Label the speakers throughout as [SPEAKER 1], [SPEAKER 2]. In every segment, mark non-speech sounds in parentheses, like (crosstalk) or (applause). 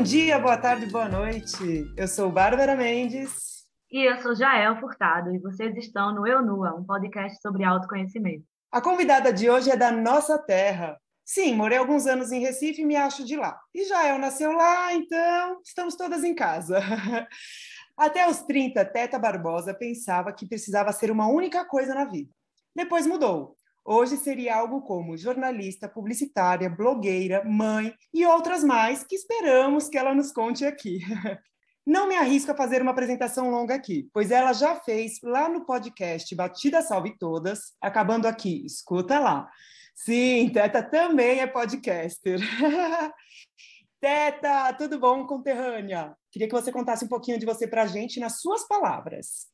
[SPEAKER 1] Bom dia, boa tarde, boa noite. Eu sou Bárbara Mendes.
[SPEAKER 2] E eu sou Jael Furtado, e vocês estão no Eu Nua, um podcast sobre autoconhecimento.
[SPEAKER 1] A convidada de hoje é da nossa terra. Sim, morei alguns anos em Recife e me acho de lá. E Jael nasceu lá, então estamos todas em casa. (laughs) Até os 30, Teta Barbosa pensava que precisava ser uma única coisa na vida. Depois mudou. Hoje seria algo como jornalista, publicitária, blogueira, mãe e outras mais que esperamos que ela nos conte aqui. (laughs) Não me arrisco a fazer uma apresentação longa aqui, pois ela já fez lá no podcast Batida Salve Todas, acabando aqui, escuta lá. Sim, Teta também é podcaster. (laughs) Teta, tudo bom, conterrânea? Queria que você contasse um pouquinho de você para a gente nas suas palavras.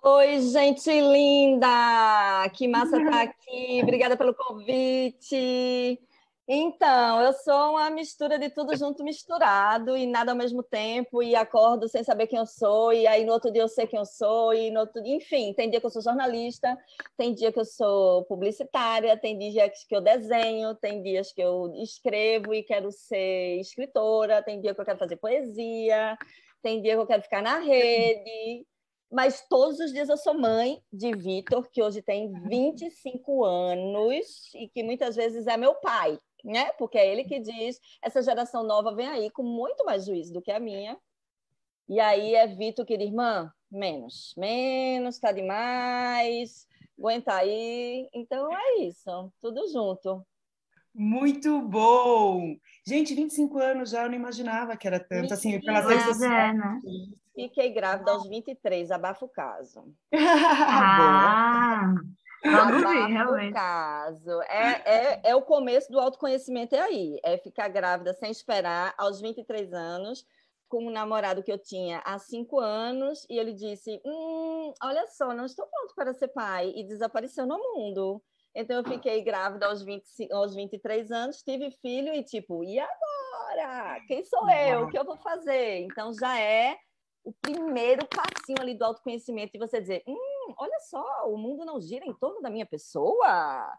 [SPEAKER 3] Oi, gente linda! Que massa estar tá aqui. Obrigada pelo convite. Então, eu sou uma mistura de tudo junto misturado e nada ao mesmo tempo, e acordo sem saber quem eu sou, e aí no outro dia eu sei quem eu sou, e no outro enfim, tem dia que eu sou jornalista, tem dia que eu sou publicitária, tem dias que eu desenho, tem dias que eu escrevo e quero ser escritora, tem dia que eu quero fazer poesia, tem dia que eu quero ficar na rede mas todos os dias eu sou mãe de Vitor, que hoje tem 25 anos e que muitas vezes é meu pai, né? Porque é ele que diz: essa geração nova vem aí com muito mais juízo do que a minha. E aí é Vitor que diz: irmã, menos, menos, tá demais, aguenta aí. Então é isso, tudo junto.
[SPEAKER 1] Muito bom! Gente, 25 anos já, eu não imaginava que era tanto, assim, pelas redes sociais. É, né?
[SPEAKER 3] Fiquei grávida aos 23, abafa o caso. (laughs)
[SPEAKER 2] ah, vamos ver, realmente.
[SPEAKER 3] caso. É, é, é o começo do autoconhecimento, é aí. É ficar grávida sem esperar, aos 23 anos, com um namorado que eu tinha há cinco anos, e ele disse, hum, olha só, não estou pronto para ser pai, e desapareceu no mundo. Então, eu fiquei grávida aos, 20, aos 23 anos, tive filho e tipo, e agora? Quem sou eu? O que eu vou fazer? Então, já é o primeiro passinho ali do autoconhecimento e você dizer, hum, olha só, o mundo não gira em torno da minha pessoa,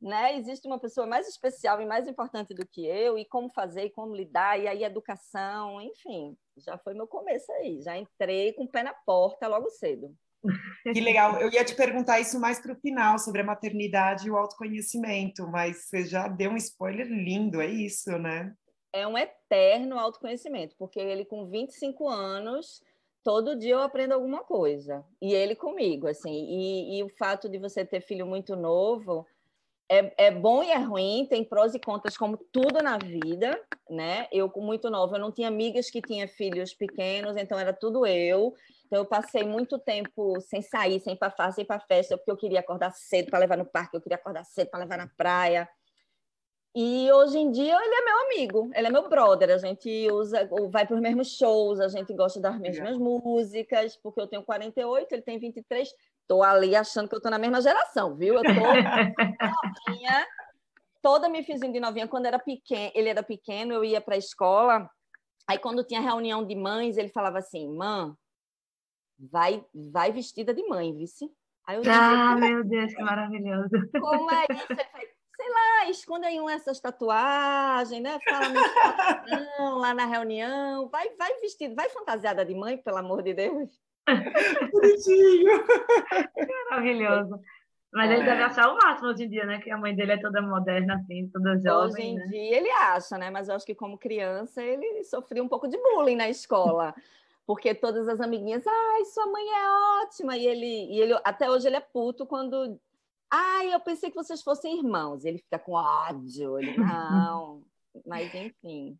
[SPEAKER 3] né? Existe uma pessoa mais especial e mais importante do que eu e como fazer e como lidar e aí educação, enfim, já foi meu começo aí, já entrei com o pé na porta logo cedo. (laughs)
[SPEAKER 1] Que legal. Eu ia te perguntar isso mais para o final, sobre a maternidade e o autoconhecimento, mas você já deu um spoiler lindo, é isso, né?
[SPEAKER 3] É um eterno autoconhecimento, porque ele com 25 anos todo dia eu aprendo alguma coisa. E ele comigo, assim. E, e o fato de você ter filho muito novo é, é, bom e é ruim, tem prós e contras, como tudo na vida, né? Eu, com muito nova, eu não tinha amigas que tinham filhos pequenos, então era tudo eu. Então, eu passei muito tempo sem sair, sem ir para festa, sem ir para festa, porque eu queria acordar cedo para levar no parque, eu queria acordar cedo para levar na praia. E hoje em dia ele é meu amigo, ele é meu brother. A gente usa, vai para os mesmos shows, a gente gosta das mesmas é. músicas, porque eu tenho 48, ele tem 23. Estou ali achando que eu estou na mesma geração, viu? Eu estou novinha, toda me fizinha de novinha. Quando era pequeno, ele era pequeno, eu ia para a escola. Aí, quando tinha reunião de mães, ele falava assim: Mãe, vai, vai vestida de mãe, vice.
[SPEAKER 2] Aí eu ah, meu Deus, que maravilhoso.
[SPEAKER 3] Como é isso? Ele falou, sei lá, esconde aí uma essas tatuagens, né? Fala não, lá na reunião, vai, vai vestido, vai fantasiada de mãe, pelo amor de Deus. (laughs)
[SPEAKER 1] Bonitinho.
[SPEAKER 2] Maravilhoso. Mas é. ele deve achar o máximo hoje em dia, né? Que a mãe dele é toda moderna, assim, toda jovem.
[SPEAKER 3] Hoje em
[SPEAKER 2] né?
[SPEAKER 3] dia ele acha, né? Mas eu acho que como criança ele sofria um pouco de bullying na escola. porque todas as amiguinhas, ai, sua mãe é ótima, e ele, e ele até hoje ele é puto quando Ai, eu pensei que vocês fossem irmãos. Ele fica com ódio. Ele, (laughs) não. Mas, enfim.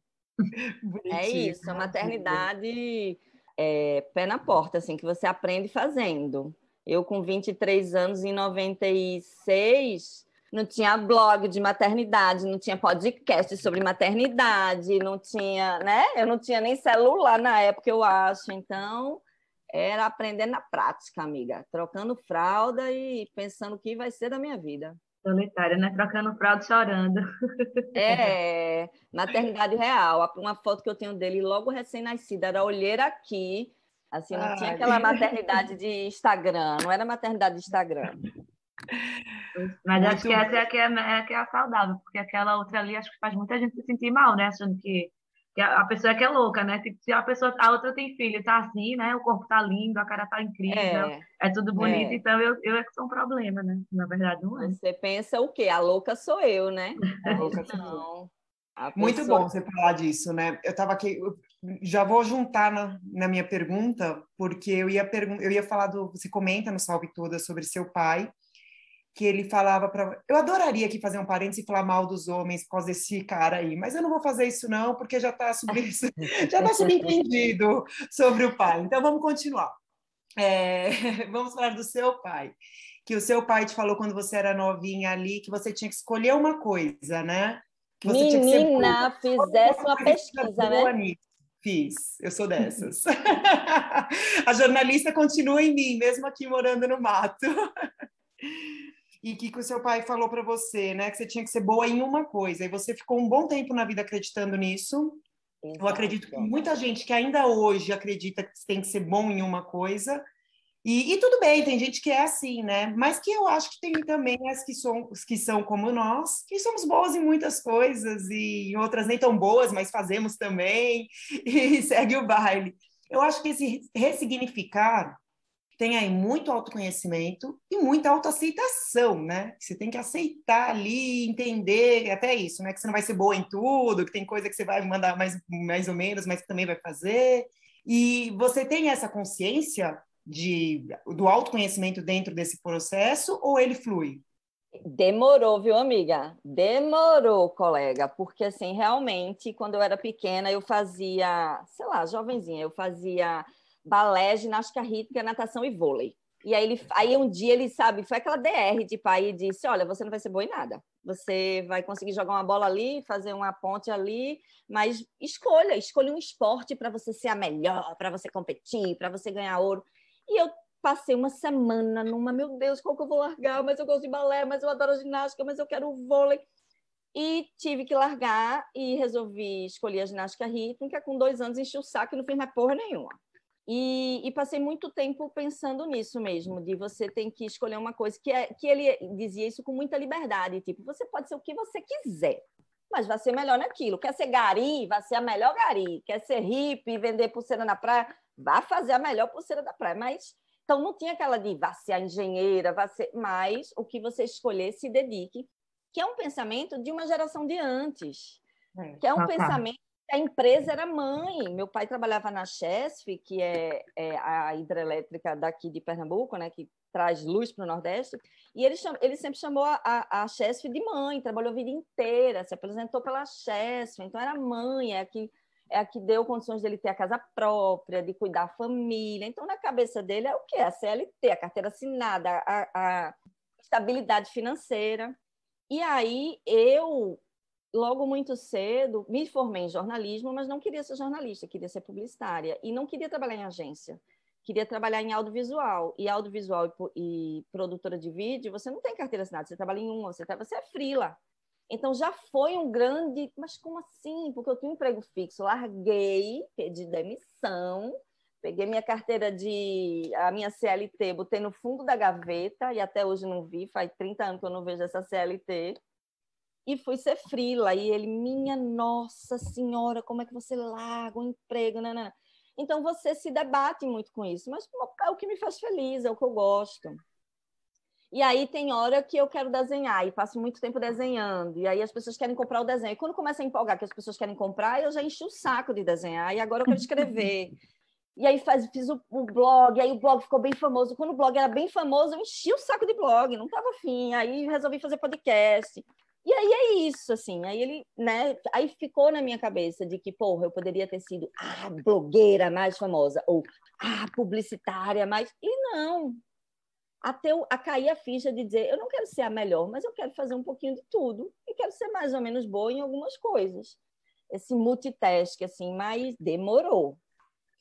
[SPEAKER 3] É isso. A maternidade é pé na porta, assim, que você aprende fazendo. Eu, com 23 anos, em 96, não tinha blog de maternidade, não tinha podcast sobre maternidade, não tinha, né? Eu não tinha nem celular na época, eu acho. Então, era aprender na prática, amiga, trocando fralda e pensando o que vai ser da minha vida.
[SPEAKER 2] Solitária, né? Trocando fralda chorando.
[SPEAKER 3] É, maternidade real. Uma foto que eu tenho dele logo recém-nascida, era olheira aqui, assim, não Ai. tinha aquela maternidade de Instagram, não era maternidade de Instagram.
[SPEAKER 2] Mas Muito acho que essa é a que é, é, que é a saudável, porque aquela outra ali acho que faz muita gente se sentir mal, né? Achando que a pessoa é que é louca, né? Tipo, se a pessoa, a outra tem filho, tá assim, né? O corpo tá lindo, a cara tá incrível, é, é tudo bonito, é. então eu, eu é que sou um problema, né? Na verdade, não é.
[SPEAKER 3] Você pensa o quê? A louca sou eu, né?
[SPEAKER 1] A (laughs) louca sou eu. Muito bom você falar disso, né? Eu tava aqui, eu já vou juntar na, na minha pergunta, porque eu ia, pergun eu ia falar do. Você comenta no Salve Toda sobre seu pai, que ele falava para. Eu adoraria aqui fazer um parênteses e falar mal dos homens por causa desse cara aí, mas eu não vou fazer isso, não, porque já está sub... (laughs) já tá subentendido sobre o pai. Então vamos continuar. É... (laughs) vamos falar do seu pai. Que o seu pai te falou quando você era novinha ali que você tinha que escolher uma coisa, né? Que
[SPEAKER 3] você Menina, ser fizesse uma pesquisa, né? Nisso.
[SPEAKER 1] Fiz, eu sou dessas. (laughs) A jornalista continua em mim, mesmo aqui morando no mato. E que, que o seu pai falou para você, né? Que você tinha que ser boa em uma coisa. E você ficou um bom tempo na vida acreditando nisso. Exato. Eu acredito que muita gente que ainda hoje acredita que tem que ser bom em uma coisa. E, e, tudo bem, tem gente que é assim, né? Mas que eu acho que tem também as que, são, que são como nós, que somos boas em muitas coisas e outras nem tão boas, mas fazemos também (laughs) e segue o baile. Eu acho que esse ressignificar tem aí muito autoconhecimento e muita autoaceitação, né? Você tem que aceitar ali, entender até isso, né? Que você não vai ser boa em tudo, que tem coisa que você vai mandar mais, mais ou menos, mas que também vai fazer. E você tem essa consciência de, do autoconhecimento dentro desse processo ou ele flui?
[SPEAKER 3] Demorou, viu, amiga? Demorou, colega, porque assim, realmente, quando eu era pequena, eu fazia, sei lá, jovenzinha, eu fazia balé, ginástica rítmica, natação e vôlei. E aí, ele, aí um dia ele, sabe, foi aquela DR de pai e disse, olha, você não vai ser boa em nada. Você vai conseguir jogar uma bola ali, fazer uma ponte ali, mas escolha, escolha um esporte para você ser a melhor, para você competir, para você ganhar ouro. E eu passei uma semana numa, meu Deus, qual que eu vou largar? Mas eu gosto de balé, mas eu adoro ginástica, mas eu quero vôlei. E tive que largar e resolvi escolher a ginástica rítmica. Com dois anos enchi o saco e não fiz mais porra nenhuma. E, e, passei muito tempo pensando nisso mesmo, de você tem que escolher uma coisa, que, é, que ele dizia isso com muita liberdade, tipo, você pode ser o que você quiser, mas vai ser melhor naquilo. Quer ser gari, vai ser a melhor gari. Quer ser hippie, vender pulseira na praia, vai fazer a melhor pulseira da praia. Mas, então não tinha aquela de vai ser a engenheira, vai ser... Mas o que você escolher, se dedique, que é um pensamento de uma geração de antes. É, que é um pensamento a empresa era mãe. Meu pai trabalhava na Chesf, que é, é, a hidrelétrica daqui de Pernambuco, né, que traz luz para o Nordeste, e ele, cham, ele sempre chamou a, a, a Chesf de mãe, trabalhou a vida inteira, se apresentou pela Chesf, então era mãe, é a que, é a que deu condições dele ter a casa própria, de cuidar da família. Então, na cabeça dele é o quê? A CLT, a carteira assinada, a, a estabilidade financeira. E aí eu logo muito cedo, me formei em jornalismo, mas não queria ser jornalista, queria ser publicitária. E não queria trabalhar em agência, queria trabalhar em audiovisual. E audiovisual e, e produtora de vídeo, você não tem carteira assinada, você trabalha em uma, você, tá, você é frila. Então já foi um grande. Mas como assim? Porque eu tinha um emprego fixo, larguei, pedi demissão, peguei minha carteira de. a minha CLT, botei no fundo da gaveta e até hoje não vi, faz 30 anos que eu não vejo essa CLT e fui ser frila. E ele, minha nossa senhora, como é que você larga um emprego? Né? Então você se debate muito com isso, mas é o que me faz feliz, é o que eu gosto. E aí tem hora que eu quero desenhar e passo muito tempo desenhando. E aí as pessoas querem comprar o desenho. E quando começa a empolgar que as pessoas querem comprar, eu já enchi o saco de desenhar. E agora eu quero escrever. e aí faz, fiz o, o, blog, aí o blog ficou bem famoso. Quando o blog era bem famoso, eu enchi o saco de blog, não estava afim. Aí resolvi fazer podcast. E aí é isso, assim. Aí ele, né? Aí ficou na minha cabeça de que, porra, eu poderia ter sido a blogueira mais famosa ou a publicitária mais. E não. Até eu, a cair a ficha de dizer, eu não quero ser a melhor, mas eu quero fazer um pouquinho de tudo e quero ser mais ou menos boa em algumas coisas. Esse multitask, assim, mas demorou.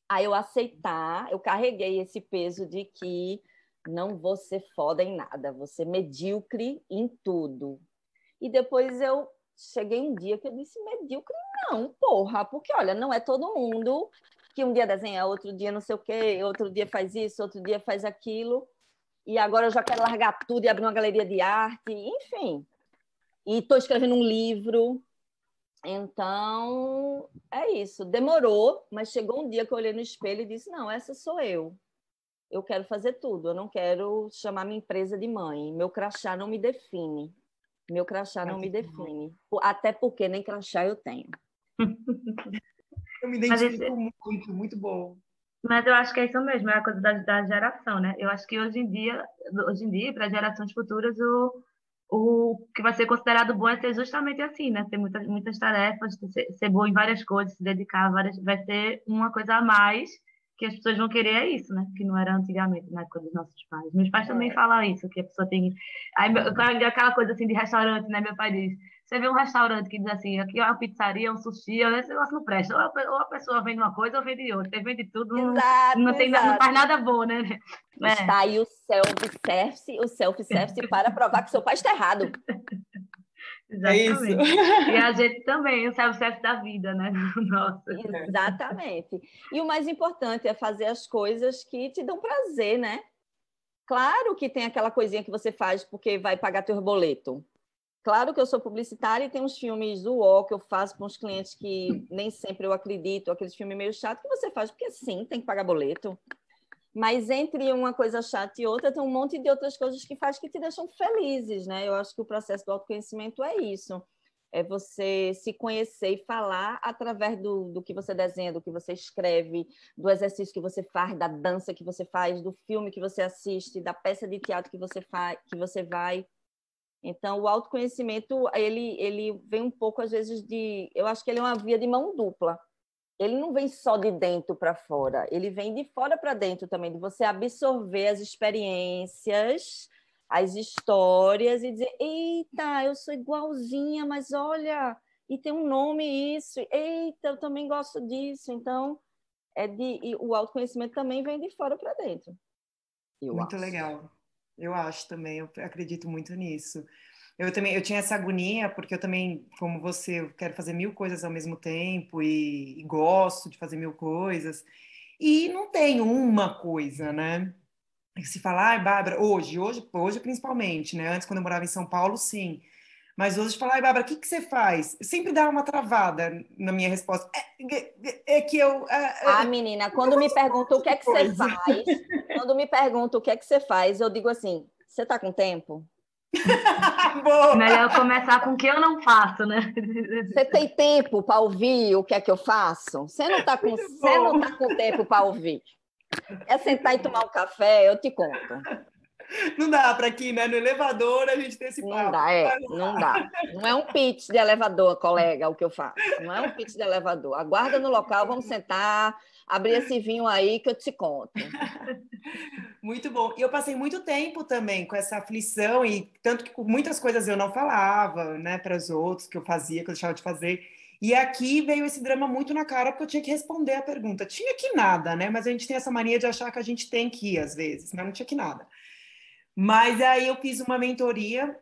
[SPEAKER 3] Aí eu aceitar, eu carreguei esse peso de que não vou ser foda em nada, vou ser medíocre em tudo. E depois eu cheguei um dia que eu disse, medíocre não, porra, porque olha, não é todo mundo que um dia desenha, outro dia não sei o quê, outro dia faz isso, outro dia faz aquilo, e agora eu já quero largar tudo e abrir uma galeria de arte, enfim. E estou escrevendo um livro, Então, é isso. Demorou, mas chegou um dia que eu olhei no espelho e disse: Não, essa sou eu. Eu quero fazer tudo. Eu não quero chamar minha empresa de mãe. Meu crachá não me define. Meu crachá não me define. Até porque nem crachá eu tenho. (laughs)
[SPEAKER 1] eu me identifico esse... muito, muito bom.
[SPEAKER 2] Mas eu acho que é isso mesmo, é a coisa da, da geração, né? Eu acho que hoje em dia, hoje em dia, para gerações futuras, o, o que vai ser considerado bom é ser justamente assim, né? Ter muitas, muitas tarefas, ser, ser bom em várias coisas, se dedicar a várias. Vai ser uma coisa a mais que as pessoas vão querer é isso, né? Que não era antigamente, na época dos nossos pais. Meus pais também é. falam isso, que a pessoa tem. Aí, aquela coisa assim de restaurante, né? Meu pai diz: você vê um restaurante que diz assim, aqui é uma pizzaria, um sushi, esse negócio não presta. Ou a, pessoa vende uma coisa ou vende outra. Você vende tudo, exato, não, tem, não faz nada bom, né?
[SPEAKER 3] É. Está aí o self-service, o self-service (laughs) para provar que seu pai está errado.
[SPEAKER 2] Exatamente. É isso. (laughs) E a gente também, o self-service da vida, né? (laughs)
[SPEAKER 3] Nossa. Exatamente. E o mais importante é fazer as coisas que te dão prazer, né? Claro que tem aquela coisinha que você faz porque vai pagar teu boleto. Claro que eu sou publicitária e tem uns filmes do UOL que eu faço para uns clientes que nem sempre eu acredito, aqueles filmes meio chato que você faz porque sim, tem que pagar boleto. Mas entre uma coisa chata e outra, tem um monte de outras coisas que faz que te deixam felizes, né? Eu acho que o processo do autoconhecimento é isso. É você se conhecer e falar através do, do que você desenha, do que você escreve, do exercício que você faz, da dança que você faz, do filme que você assiste, da peça de teatro que você faz, que você vai. Então, o autoconhecimento, ele, ele vem um pouco, às vezes, de... Eu acho que ele é uma via de mão dupla. Ele não vem só de dentro para fora, ele vem de fora para dentro também, de você absorver as experiências, as histórias e dizer: eita, eu sou igualzinha, mas olha, e tem um nome isso, eita, eu também gosto disso. Então, é de, o autoconhecimento também vem de fora para dentro.
[SPEAKER 1] Muito acho. legal. Eu acho também, eu acredito muito nisso. Eu também, eu tinha essa agonia, porque eu também, como você, eu quero fazer mil coisas ao mesmo tempo e, e gosto de fazer mil coisas. E não tem uma coisa, né? Se falar, ai, Bárbara, hoje, hoje, hoje principalmente, né? Antes, quando eu morava em São Paulo, sim. Mas hoje falar, ai, Bárbara, o que, que você faz? Sempre dá uma travada na minha resposta. É, é, é que eu. É,
[SPEAKER 3] é ah, menina, quando me perguntam o que é que você faz, quando me perguntam o que é que você faz, eu digo assim: você está com tempo? (laughs)
[SPEAKER 2] Melhor começar com o que eu não faço, né?
[SPEAKER 3] Você tem tempo para ouvir o que é que eu faço? Você não está com, você não tá com tempo para ouvir. É sentar e tomar um café, eu te conto.
[SPEAKER 1] Não dá para aqui, né? No elevador a gente tem esse
[SPEAKER 3] papo. Não dá, é, não dá. Não é um pitch de elevador, colega, o que eu faço. Não é um pitch de elevador. Aguarda no local, vamos sentar, abrir esse vinho aí que eu te conto. (laughs)
[SPEAKER 1] Muito bom. E eu passei muito tempo também com essa aflição, e tanto que muitas coisas eu não falava, né, para os outros, que eu fazia, que eu deixava de fazer. E aqui veio esse drama muito na cara, porque eu tinha que responder a pergunta. Tinha que nada, né? Mas a gente tem essa mania de achar que a gente tem que ir, às vezes, mas não tinha que nada. Mas aí eu fiz uma mentoria,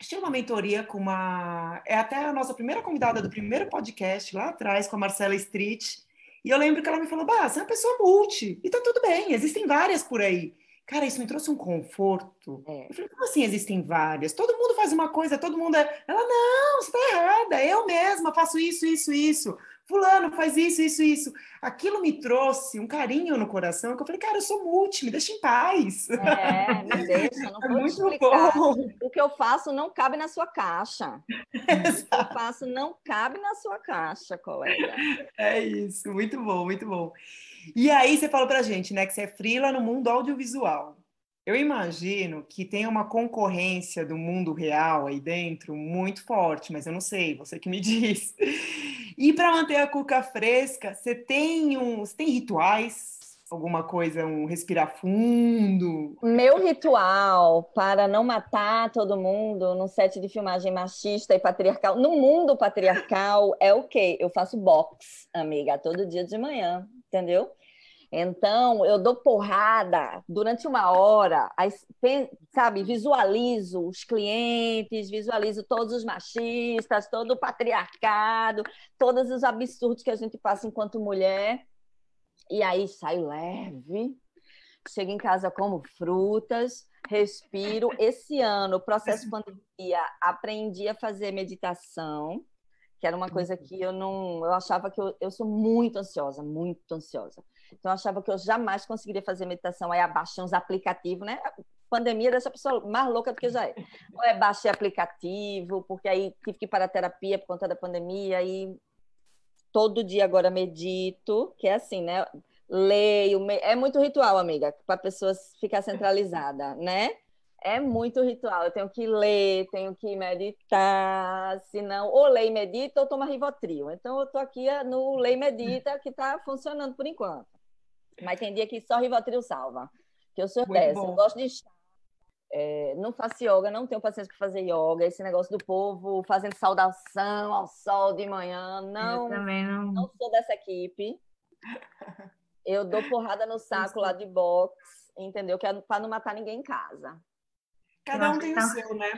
[SPEAKER 1] tinha uma mentoria com uma. É até a nossa primeira convidada do primeiro podcast lá atrás, com a Marcela Street. E eu lembro que ela me falou: Bah, você é uma pessoa multi, e tá tudo bem, existem várias por aí. Cara, isso me trouxe um conforto. É. Eu falei, como assim existem várias? Todo mundo faz uma coisa, todo mundo é. Ela, não, você está errada, eu mesma faço isso, isso, isso. Fulano faz isso, isso, isso. Aquilo me trouxe um carinho no coração, que eu falei, cara, eu sou multi, me deixa em paz.
[SPEAKER 3] É, me (laughs) deixa, não é vou muito explicar. Bom. O que eu faço não cabe na sua caixa. (laughs) Exato. O que eu faço não cabe na sua caixa, colega.
[SPEAKER 1] É isso, muito bom, muito bom. E aí você falou pra gente, né, que você é frila no mundo audiovisual. Eu imagino que tem uma concorrência do mundo real aí dentro muito forte, mas eu não sei, você que me (laughs) diz. E para manter a cuca fresca, você tem um, você tem rituais? Alguma coisa, um respirar fundo?
[SPEAKER 3] Meu ritual para não matar todo mundo no set de filmagem machista e patriarcal, no mundo patriarcal, é o quê? Eu faço box, amiga, todo dia de manhã entendeu? Então, eu dou porrada durante uma hora, sabe? Visualizo os clientes, visualizo todos os machistas, todo o patriarcado, todos os absurdos que a gente passa enquanto mulher. E aí saio leve, chego em casa como frutas, respiro. Esse ano, processo pandemia, aprendi a fazer meditação que era uma coisa que eu não. Eu achava que eu, eu sou muito ansiosa, muito ansiosa. Então, eu achava que eu jamais conseguiria fazer meditação. Aí, abaixei uns aplicativos, né? pandemia deixa a pessoa mais louca do que já é. Ou é baixei aplicativo, porque aí tive que ir para a terapia por conta da pandemia, aí todo dia agora medito, que é assim, né? Leio, é muito ritual, amiga, para a pessoa ficar centralizada, né? É muito ritual. Eu tenho que ler, tenho que meditar, senão ou leio e medita ou toma Rivotril. Então eu tô aqui no lei e medita que está funcionando por enquanto. Mas tem dia que só Rivotril salva. Que eu sou muito dessa, bom. eu gosto de estar é, não faço yoga, não tenho paciência para fazer yoga. Esse negócio do povo fazendo saudação ao sol de manhã, não,
[SPEAKER 2] não.
[SPEAKER 3] não sou dessa equipe. Eu dou porrada no saco lá de boxe, entendeu? Que é para não matar ninguém em casa.
[SPEAKER 1] Cada um tem o tá... seu, né?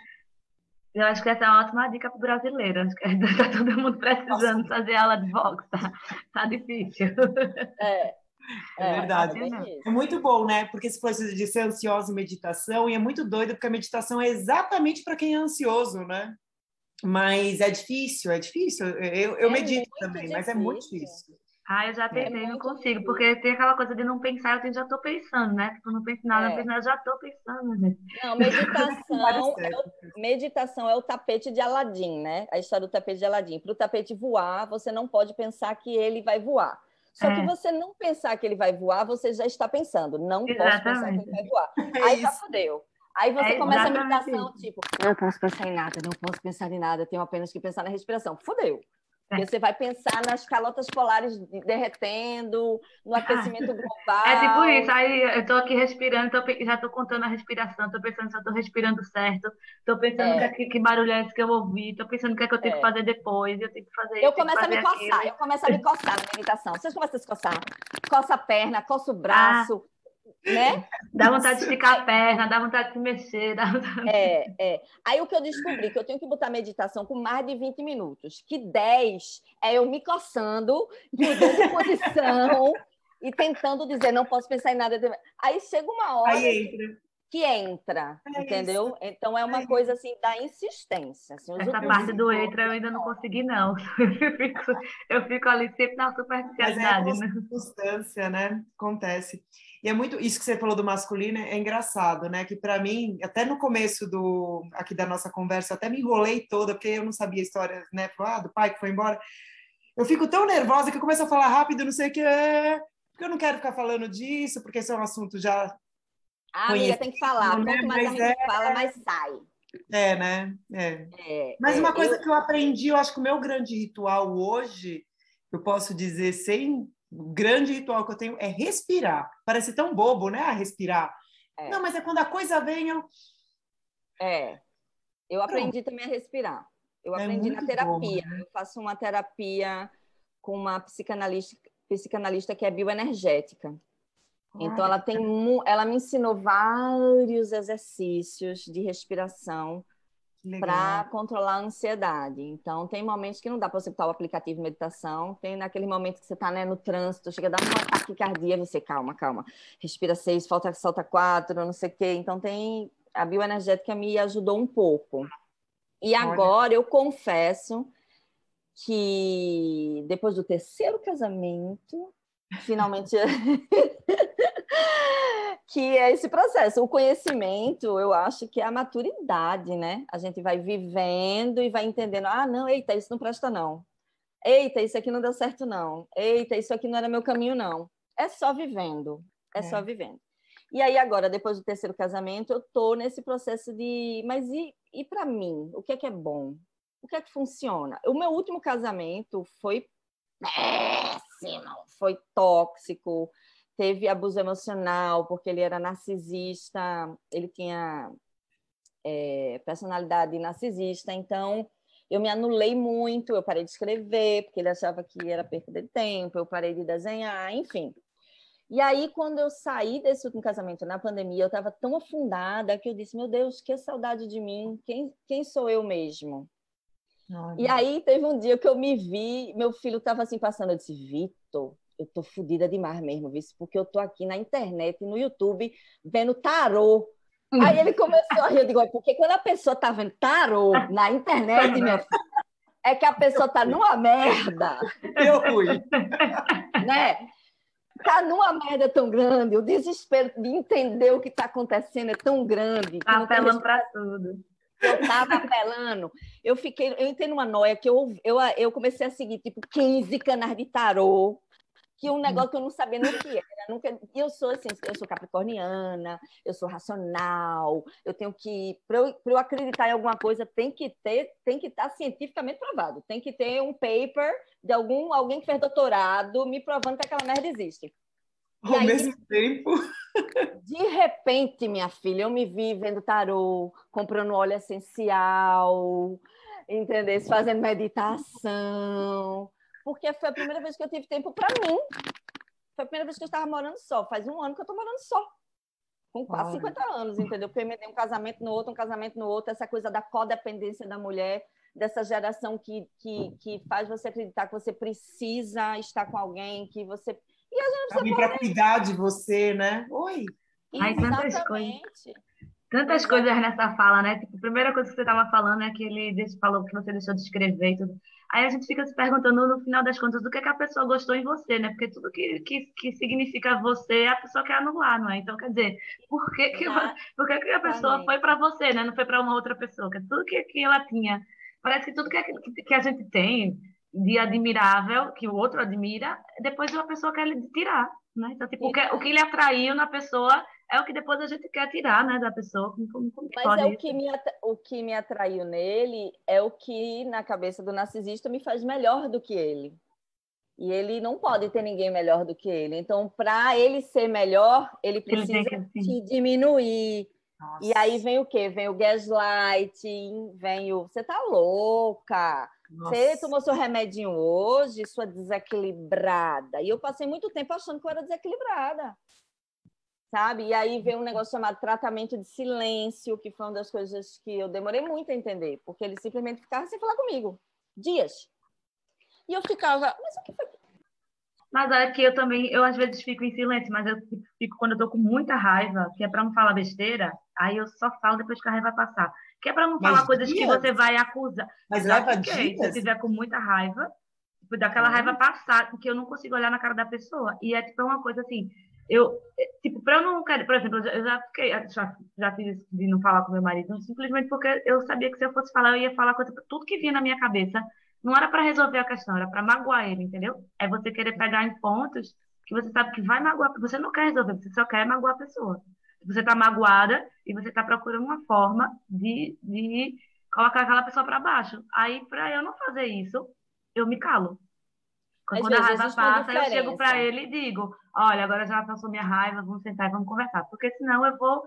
[SPEAKER 2] Eu acho que essa é uma ótima dica para o brasileiro. Acho que está (laughs) todo mundo precisando Nossa. fazer aula de boxe. Tá, tá difícil.
[SPEAKER 3] É,
[SPEAKER 1] é, é verdade. É, muito bom, né? Porque se fosse de ser ansiosa em meditação, e é muito doido, porque a meditação é exatamente para quem é ansioso, né? Mas é difícil, é difícil. Eu, eu é medito também, difícil. mas é muito difícil.
[SPEAKER 2] Ah, eu já é tentei, é não consigo, difícil. porque tem aquela coisa de não pensar, eu já estou pensando, né? Tipo, não penso nada, é. não penso nada, eu já estou pensando. Né?
[SPEAKER 3] Não, meditação, (laughs) é o, meditação é o tapete de Aladim, né? A história do tapete de Aladim. Para o tapete voar, você não pode pensar que ele vai voar. Só é. que você não pensar que ele vai voar, você já está pensando, não exatamente. posso pensar que ele vai voar. É Aí já fodeu. Aí você é começa a meditação, tipo, não posso pensar em nada, não posso pensar em nada, tenho apenas que pensar na respiração. Fodeu. Porque você vai pensar nas calotas polares derretendo, no aquecimento global.
[SPEAKER 2] É tipo isso. Aí eu estou aqui respirando, tô, já estou contando a respiração, estou pensando se eu estou respirando certo, estou pensando é. que, que, barulho é esse que eu ouvi, estou pensando o que é que eu tenho é. que fazer depois, eu tenho que fazer
[SPEAKER 3] Eu começo a me coçar, aquilo. eu começo a me coçar na meditação. Vocês começam a se coçar? Coça a perna, coça o braço. Ah né?
[SPEAKER 2] Dá vontade de esticar a perna, dá vontade de se mexer. Dá vontade...
[SPEAKER 3] É, é. Aí o que eu descobri, que eu tenho que botar meditação com mais de 20 minutos, que 10 é eu me coçando, mudando de posição e tentando dizer, não posso pensar em nada. Aí chega uma hora...
[SPEAKER 1] Aí entra
[SPEAKER 3] que entra, é entendeu? Isso. Então é uma é coisa assim da insistência. Assim,
[SPEAKER 2] Essa parte do entra eu ainda não consegui não. (laughs) Eu fico, eu fico ali sempre na superficialidade. Mas é
[SPEAKER 1] né? constância, né? Acontece. E é muito isso que você falou do masculino é engraçado, né? Que para mim, até no começo do aqui da nossa conversa, até me enrolei toda porque eu não sabia a história, né? Ah, do pai que foi embora. Eu fico tão nervosa que eu começo a falar rápido, não sei o que é, porque eu não quero ficar falando disso, porque esse é um assunto já
[SPEAKER 3] ah, amiga, tem que falar. Né? Quanto mais a gente é... fala, mais sai.
[SPEAKER 1] É, né? É. é Mas uma é, coisa eu... que eu aprendi, eu acho que o meu grande ritual hoje, eu posso dizer sem grande ritual que eu tenho é respirar. Parece tão bobo, né? Respirar. É. Não, mas é quando a coisa vem, eu.
[SPEAKER 3] É. Eu aprendi Pronto. também a respirar. Eu é aprendi na terapia. Bom, né? Eu faço uma terapia com uma psicanalista, psicanalista que é bioenergética. Então ela tem ela me ensinou vários exercícios de respiração para controlar a ansiedade. Então tem momentos que não dá para você botar o aplicativo de meditação, tem naquele momento que você está né, no trânsito, chega a dar uma taquicardia, você calma, calma, respira seis, falta solta quatro, não sei o quê. Então tem a bioenergética me ajudou um pouco. E agora eu confesso que depois do terceiro casamento, finalmente (laughs) que é esse processo. O conhecimento, eu acho que é a maturidade, né? A gente vai vivendo e vai entendendo, ah, não, eita, isso não presta não. Eita, isso aqui não deu certo não. Eita, isso aqui não era meu caminho não. É só vivendo, é, é. só vivendo. E aí agora, depois do terceiro casamento, eu tô nesse processo de, mas e, e para mim, o que é que é bom? O que é que funciona? O meu último casamento foi péssimo, foi tóxico, teve abuso emocional, porque ele era narcisista, ele tinha é, personalidade narcisista, então eu me anulei muito, eu parei de escrever, porque ele achava que era perda de tempo, eu parei de desenhar, enfim. E aí, quando eu saí desse último casamento na pandemia, eu estava tão afundada que eu disse: Meu Deus, que saudade de mim, quem, quem sou eu mesmo? E aí, teve um dia que eu me vi, meu filho estava assim passando, eu disse: Vitor, eu tô fodida demais mesmo, viu? porque eu tô aqui na internet, no YouTube, vendo tarô. Aí ele começou a rir, eu digo, porque quando a pessoa tá vendo tarô na internet, minha filha, É que a pessoa tá numa merda.
[SPEAKER 1] Eu fui.
[SPEAKER 3] né? Tá numa merda tão grande, o desespero de entender o que está acontecendo é tão grande.
[SPEAKER 2] Tá apelando para tudo.
[SPEAKER 3] Eu tava apelando. Eu fiquei, eu entrei numa noia que eu, eu, eu comecei a seguir tipo 15 canais de tarô que um negócio que eu não sabia nem o que era. Nunca, eu sou assim, eu sou capricorniana, eu sou racional, eu tenho que, para eu, eu, acreditar em alguma coisa, tem que ter, tem que estar cientificamente provado, tem que ter um paper de algum alguém que fez doutorado me provando que aquela merda existe.
[SPEAKER 1] Ao aí, mesmo tempo. (laughs)
[SPEAKER 3] De repente, minha filha, eu me vi vendo tarô, comprando óleo essencial, entendeu? Fazendo meditação porque foi a primeira vez que eu tive tempo para mim. Foi a primeira vez que eu estava morando só. Faz um ano que eu estou morando só. Com quase Olha. 50 anos, entendeu? Porque eu um casamento no outro, um casamento no outro, essa coisa da codependência da mulher, dessa geração que, que, que faz você acreditar que você precisa estar com alguém, que você.
[SPEAKER 1] E a gente precisa. Para cuidar de você, né? Oi.
[SPEAKER 2] Ai, tantas coisas. Tantas coisas nessa fala, né? Tipo, a primeira coisa que você estava falando é que ele falou que você deixou de escrever e tudo. Aí a gente fica se perguntando, no final das contas, do que, é que a pessoa gostou em você, né? Porque tudo que, que, que significa você, a pessoa quer anular, não é? Então, quer dizer, por que, que, por que, que a pessoa foi para você, né? Não foi para uma outra pessoa? Que tudo que, que ela tinha. Parece que tudo que, que a gente tem de admirável, que o outro admira, depois a pessoa quer tirar, né? Então, tipo, o que, o que lhe atraiu na pessoa é o que depois a gente quer tirar né, da pessoa. Como, como
[SPEAKER 3] Mas é o que, me, o que me atraiu nele é o que, na cabeça do narcisista, me faz melhor do que ele. E ele não pode ter ninguém melhor do que ele. Então, para ele ser melhor, ele precisa ele te diminuir. Nossa. E aí vem o quê? Vem o gaslighting, vem o. Você tá louca? Nossa. Você tomou seu remedinho hoje, sua desequilibrada. E eu passei muito tempo achando que eu era desequilibrada sabe? E aí veio um negócio chamado tratamento de silêncio, que foi uma das coisas que eu demorei muito a entender, porque ele simplesmente ficava sem falar comigo, dias. E eu ficava, mas o que foi?
[SPEAKER 2] Mas é que eu também, eu às vezes fico em silêncio, mas eu fico quando eu tô com muita raiva, que é para não falar besteira, aí eu só falo depois que a raiva passar. Que é para não mas falar coisas dias? que você vai acusar.
[SPEAKER 1] Mas leva dias? Se
[SPEAKER 2] eu tiver com muita raiva, tipo, daquela uhum. raiva passar, porque eu não consigo olhar na cara da pessoa. E é tipo uma coisa assim, eu, tipo, para eu não por exemplo, eu já fiquei, já, já fiz isso de não falar com meu marido, simplesmente porque eu sabia que se eu fosse falar, eu ia falar coisa, tudo que vinha na minha cabeça, não era para resolver a questão, era para magoar ele, entendeu? É você querer pegar em pontos que você sabe que vai magoar, você não quer resolver, você só quer magoar a pessoa. Você está magoada e você está procurando uma forma de, de colocar aquela pessoa para baixo. Aí, para eu não fazer isso, eu me calo. Quando a raiva passa, eu chego para ele e digo: Olha, agora já passou minha raiva, vamos sentar e vamos conversar. Porque senão eu vou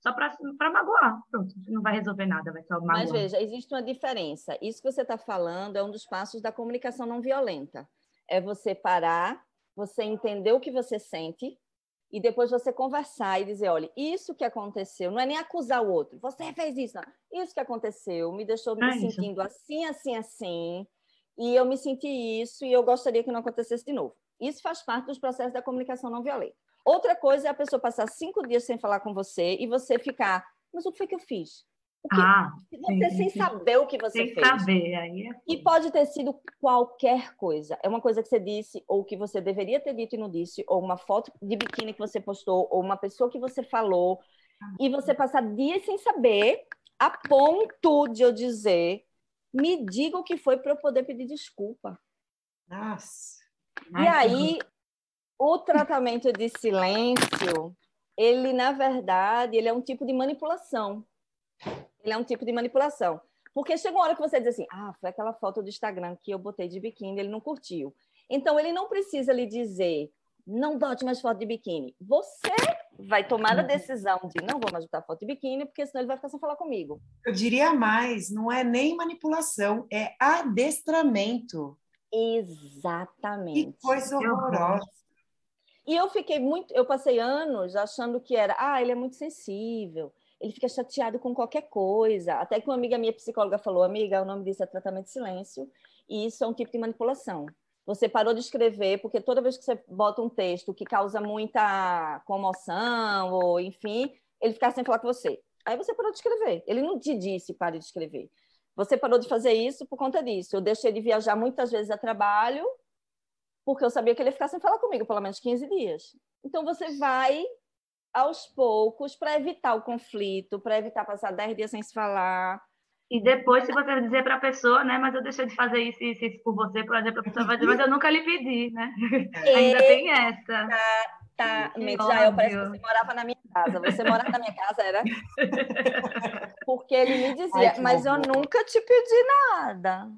[SPEAKER 2] só para magoar. Pronto, não vai resolver nada, vai só magoar.
[SPEAKER 3] Mas veja, existe uma diferença. Isso que você está falando é um dos passos da comunicação não violenta. É você parar, você entender o que você sente e depois você conversar e dizer, olha, isso que aconteceu, não é nem acusar o outro, você fez isso, não. Isso que aconteceu me deixou me é sentindo assim, assim, assim e eu me senti isso e eu gostaria que não acontecesse de novo. Isso faz parte dos processos da comunicação não violenta. Outra coisa é a pessoa passar cinco dias sem falar com você e você ficar, mas o que foi que eu fiz?
[SPEAKER 2] Ah,
[SPEAKER 3] você sim, sem sim. saber o que você
[SPEAKER 2] sem
[SPEAKER 3] fez.
[SPEAKER 2] saber, aí é...
[SPEAKER 3] E pode ter sido qualquer coisa. É uma coisa que você disse, ou que você deveria ter dito e não disse, ou uma foto de biquíni que você postou, ou uma pessoa que você falou, e você passar dias sem saber, a ponto de eu dizer me diga o que foi para eu poder pedir desculpa.
[SPEAKER 1] Nossa.
[SPEAKER 3] E aí, o tratamento de silêncio, ele, na verdade, ele é um tipo de manipulação. Ele é um tipo de manipulação. Porque chega uma hora que você diz assim, ah, foi aquela foto do Instagram que eu botei de biquíni, ele não curtiu. Então, ele não precisa lhe dizer, não bote mais foto de biquíni. Você vai tomar a uhum. decisão de não vou mais botar foto de biquíni, porque senão ele vai ficar sem falar comigo.
[SPEAKER 1] Eu diria mais, não é nem manipulação, é adestramento.
[SPEAKER 3] Exatamente.
[SPEAKER 1] Que coisa horrorosa.
[SPEAKER 3] E eu fiquei muito, eu passei anos achando que era, ah, ele é muito sensível, ele fica chateado com qualquer coisa. Até que uma amiga minha psicóloga falou, amiga, o nome disso é tratamento de silêncio, e isso é um tipo de manipulação você parou de escrever, porque toda vez que você bota um texto que causa muita comoção, ou enfim, ele fica sem falar com você. Aí você parou de escrever. Ele não te disse pare de escrever. Você parou de fazer isso por conta disso. Eu deixei de viajar muitas vezes a trabalho, porque eu sabia que ele ia ficar sem falar comigo pelo menos 15 dias. Então você vai aos poucos para evitar o conflito, para evitar passar 10 dias sem se falar.
[SPEAKER 2] E depois, se você dizer para a pessoa, né, mas eu deixei de fazer isso e isso, isso por você, por exemplo, a pessoa vai dizer, mas eu nunca lhe pedi, né? É. Ainda tem essa.
[SPEAKER 3] Tá, tá. Eu parece que você morava na minha casa. Você morava na minha casa, era? (laughs) Porque ele me dizia, Ai, mas eu nunca te pedi nada.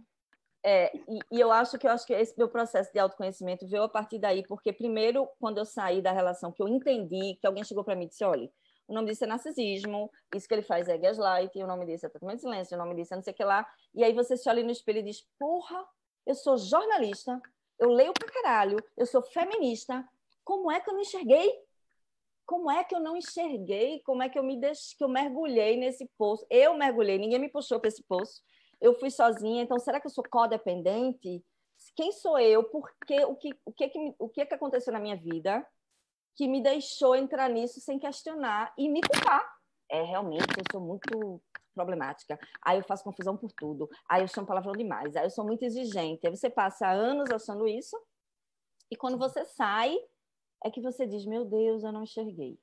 [SPEAKER 3] É, e, e, eu acho que eu acho que esse meu processo de autoconhecimento veio a partir daí, porque primeiro, quando eu saí da relação, que eu entendi, que alguém chegou para mim e disse, olha, o nome disso é narcisismo, isso que ele faz é gaslight, o nome disso é tratamento de silêncio, o nome disso é não sei o que lá, e aí você se olha no espelho e diz, porra, eu sou jornalista, eu leio pra caralho, eu sou feminista, como é que eu não enxerguei? Como é que eu não enxerguei? Como é que eu me deixei, que eu mergulhei nesse poço? Eu mergulhei, ninguém me puxou para esse poço eu fui sozinha, então será que eu sou codependente? Quem sou eu? Porque o que o que o que, que aconteceu na minha vida que me deixou entrar nisso sem questionar e me culpar? É realmente eu sou muito problemática. Aí eu faço confusão por tudo. Aí eu chamo palavrão demais. Aí eu sou muito exigente. Aí você passa anos achando isso e quando você sai é que você diz: "Meu Deus, eu não enxerguei".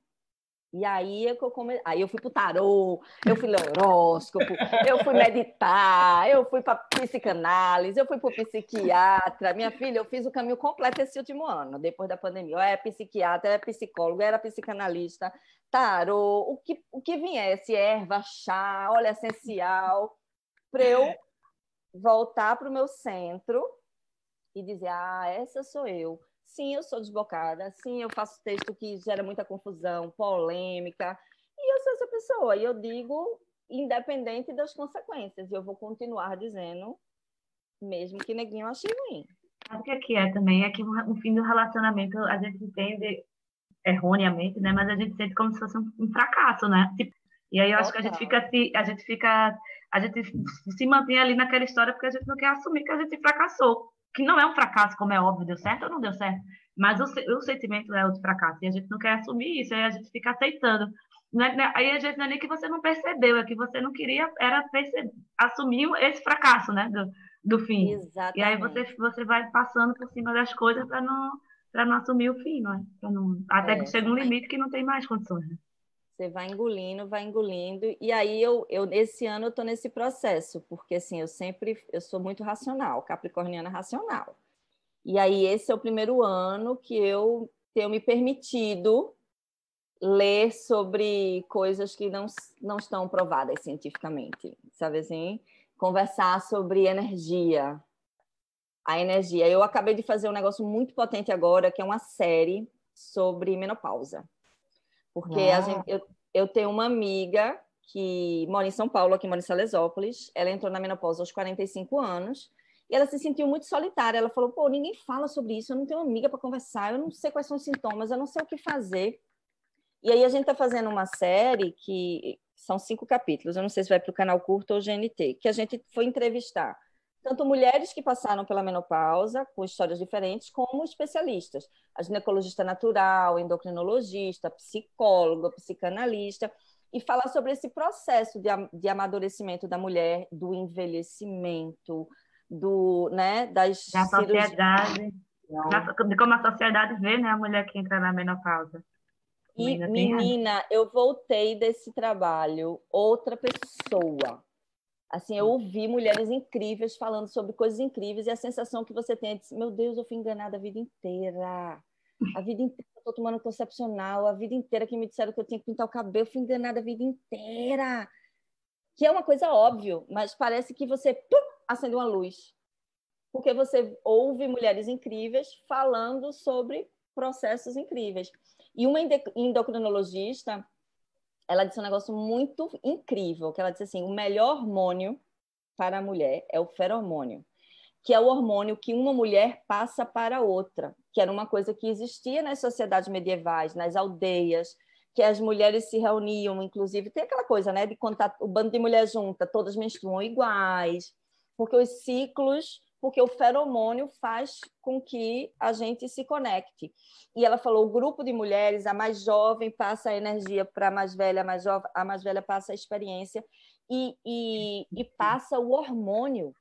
[SPEAKER 3] E aí é eu come... aí eu fui pro tarô, eu fui ler horóscopo, eu fui meditar, eu fui para psicanálise, eu fui para psiquiatra. Minha filha, eu fiz o caminho completo esse último ano, depois da pandemia. Eu era psiquiatra, era psicólogo, era psicanalista, tarô, o que, o que viesse, erva, chá, óleo essencial, para eu voltar para o meu centro e dizer: ah, essa sou eu. Sim, eu sou desbocada. Sim, eu faço texto que gera muita confusão, polêmica. E eu sou essa pessoa. E eu digo, independente das consequências. E eu vou continuar dizendo, mesmo que neguinho ache ruim.
[SPEAKER 2] Sabe o que, é que é também? É que no fim do relacionamento a gente entende erroneamente, né? Mas a gente sente como se fosse um, fracasso, né? Tipo, e aí eu acho que a gente fica a gente fica a gente se mantém ali naquela história porque a gente não quer assumir que a gente fracassou que não é um fracasso, como é óbvio, deu certo ou não deu certo, mas o, o sentimento é o de fracasso, e a gente não quer assumir isso, aí a gente fica aceitando. É, né, aí a gente não é nem que você não percebeu, é que você não queria, era perceber, assumir esse fracasso, né, do, do fim. Exatamente. E aí você, você vai passando por cima das coisas para não, não assumir o fim, não é? Não, até é. que chega um limite que não tem mais condições. Né?
[SPEAKER 3] Você vai engolindo, vai engolindo. E aí eu, eu esse ano eu estou nesse processo, porque assim, eu sempre eu sou muito racional, capricorniana racional. E aí esse é o primeiro ano que eu tenho me permitido ler sobre coisas que não, não estão provadas cientificamente, sabe assim? Conversar sobre energia. A energia. Eu acabei de fazer um negócio muito potente agora, que é uma série sobre menopausa. Porque gente, eu, eu tenho uma amiga que mora em São Paulo, aqui mora em Salesópolis. Ela entrou na menopausa aos 45 anos e ela se sentiu muito solitária. Ela falou: pô, ninguém fala sobre isso, eu não tenho amiga para conversar, eu não sei quais são os sintomas, eu não sei o que fazer. E aí a gente está fazendo uma série que são cinco capítulos, eu não sei se vai para o canal curto ou GNT, que a gente foi entrevistar tanto mulheres que passaram pela menopausa, com histórias diferentes, como especialistas. A ginecologista natural, endocrinologista, psicóloga, psicanalista, e falar sobre esse processo de, de amadurecimento da mulher, do envelhecimento, do, né, das
[SPEAKER 2] da sociedade, de como a sociedade vê né, a mulher que entra na menopausa.
[SPEAKER 3] E, menina, eu voltei desse trabalho outra pessoa Assim, eu ouvi mulheres incríveis falando sobre coisas incríveis e a sensação que você tem é de, meu Deus, eu fui enganada a vida inteira. A vida inteira eu estou tomando concepcional, a vida inteira que me disseram que eu tinha que pintar o cabelo, eu fui enganada a vida inteira. Que é uma coisa óbvia, mas parece que você pum, acende uma luz. Porque você ouve mulheres incríveis falando sobre processos incríveis. E uma endocrinologista ela disse um negócio muito incrível, que ela disse assim, o melhor hormônio para a mulher é o feromônio, que é o hormônio que uma mulher passa para outra, que era uma coisa que existia nas sociedades medievais, nas aldeias, que as mulheres se reuniam, inclusive, tem aquela coisa, né, de contar o bando de mulher junta, todas menstruam iguais, porque os ciclos porque o feromônio faz com que a gente se conecte. E ela falou: o grupo de mulheres, a mais jovem passa a energia para a mais velha, a mais, a mais velha passa a experiência. e, e, e passa o hormônio.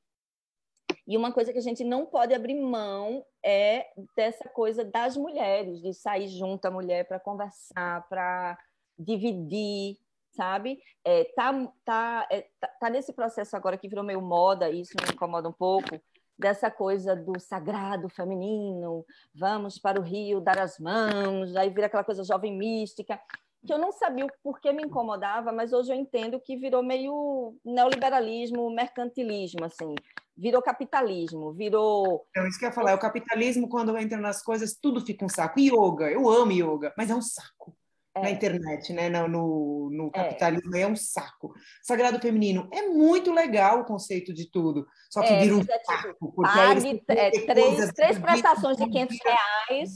[SPEAKER 3] E uma coisa que a gente não pode abrir mão é dessa coisa das mulheres, de sair junto a mulher para conversar, para dividir, sabe? É, tá, tá, é, tá, tá, nesse processo agora que virou meio moda, isso me incomoda um pouco, dessa coisa do sagrado feminino, vamos para o rio dar as mãos, aí vira aquela coisa jovem mística, que eu não sabia o porquê me incomodava, mas hoje eu entendo que virou meio neoliberalismo, mercantilismo, assim, virou capitalismo, virou...
[SPEAKER 1] Então, isso que eu ia falar, é o capitalismo, quando entra nas coisas, tudo fica um saco. Yoga, eu amo yoga, mas é um saco é. na internet, né? No, no, no é. capitalismo é. é. um saco. Sagrado Feminino é muito legal o conceito de tudo, só que é, vira um é, saco.
[SPEAKER 3] Tipo, pague é, três, três prestações de 500 reais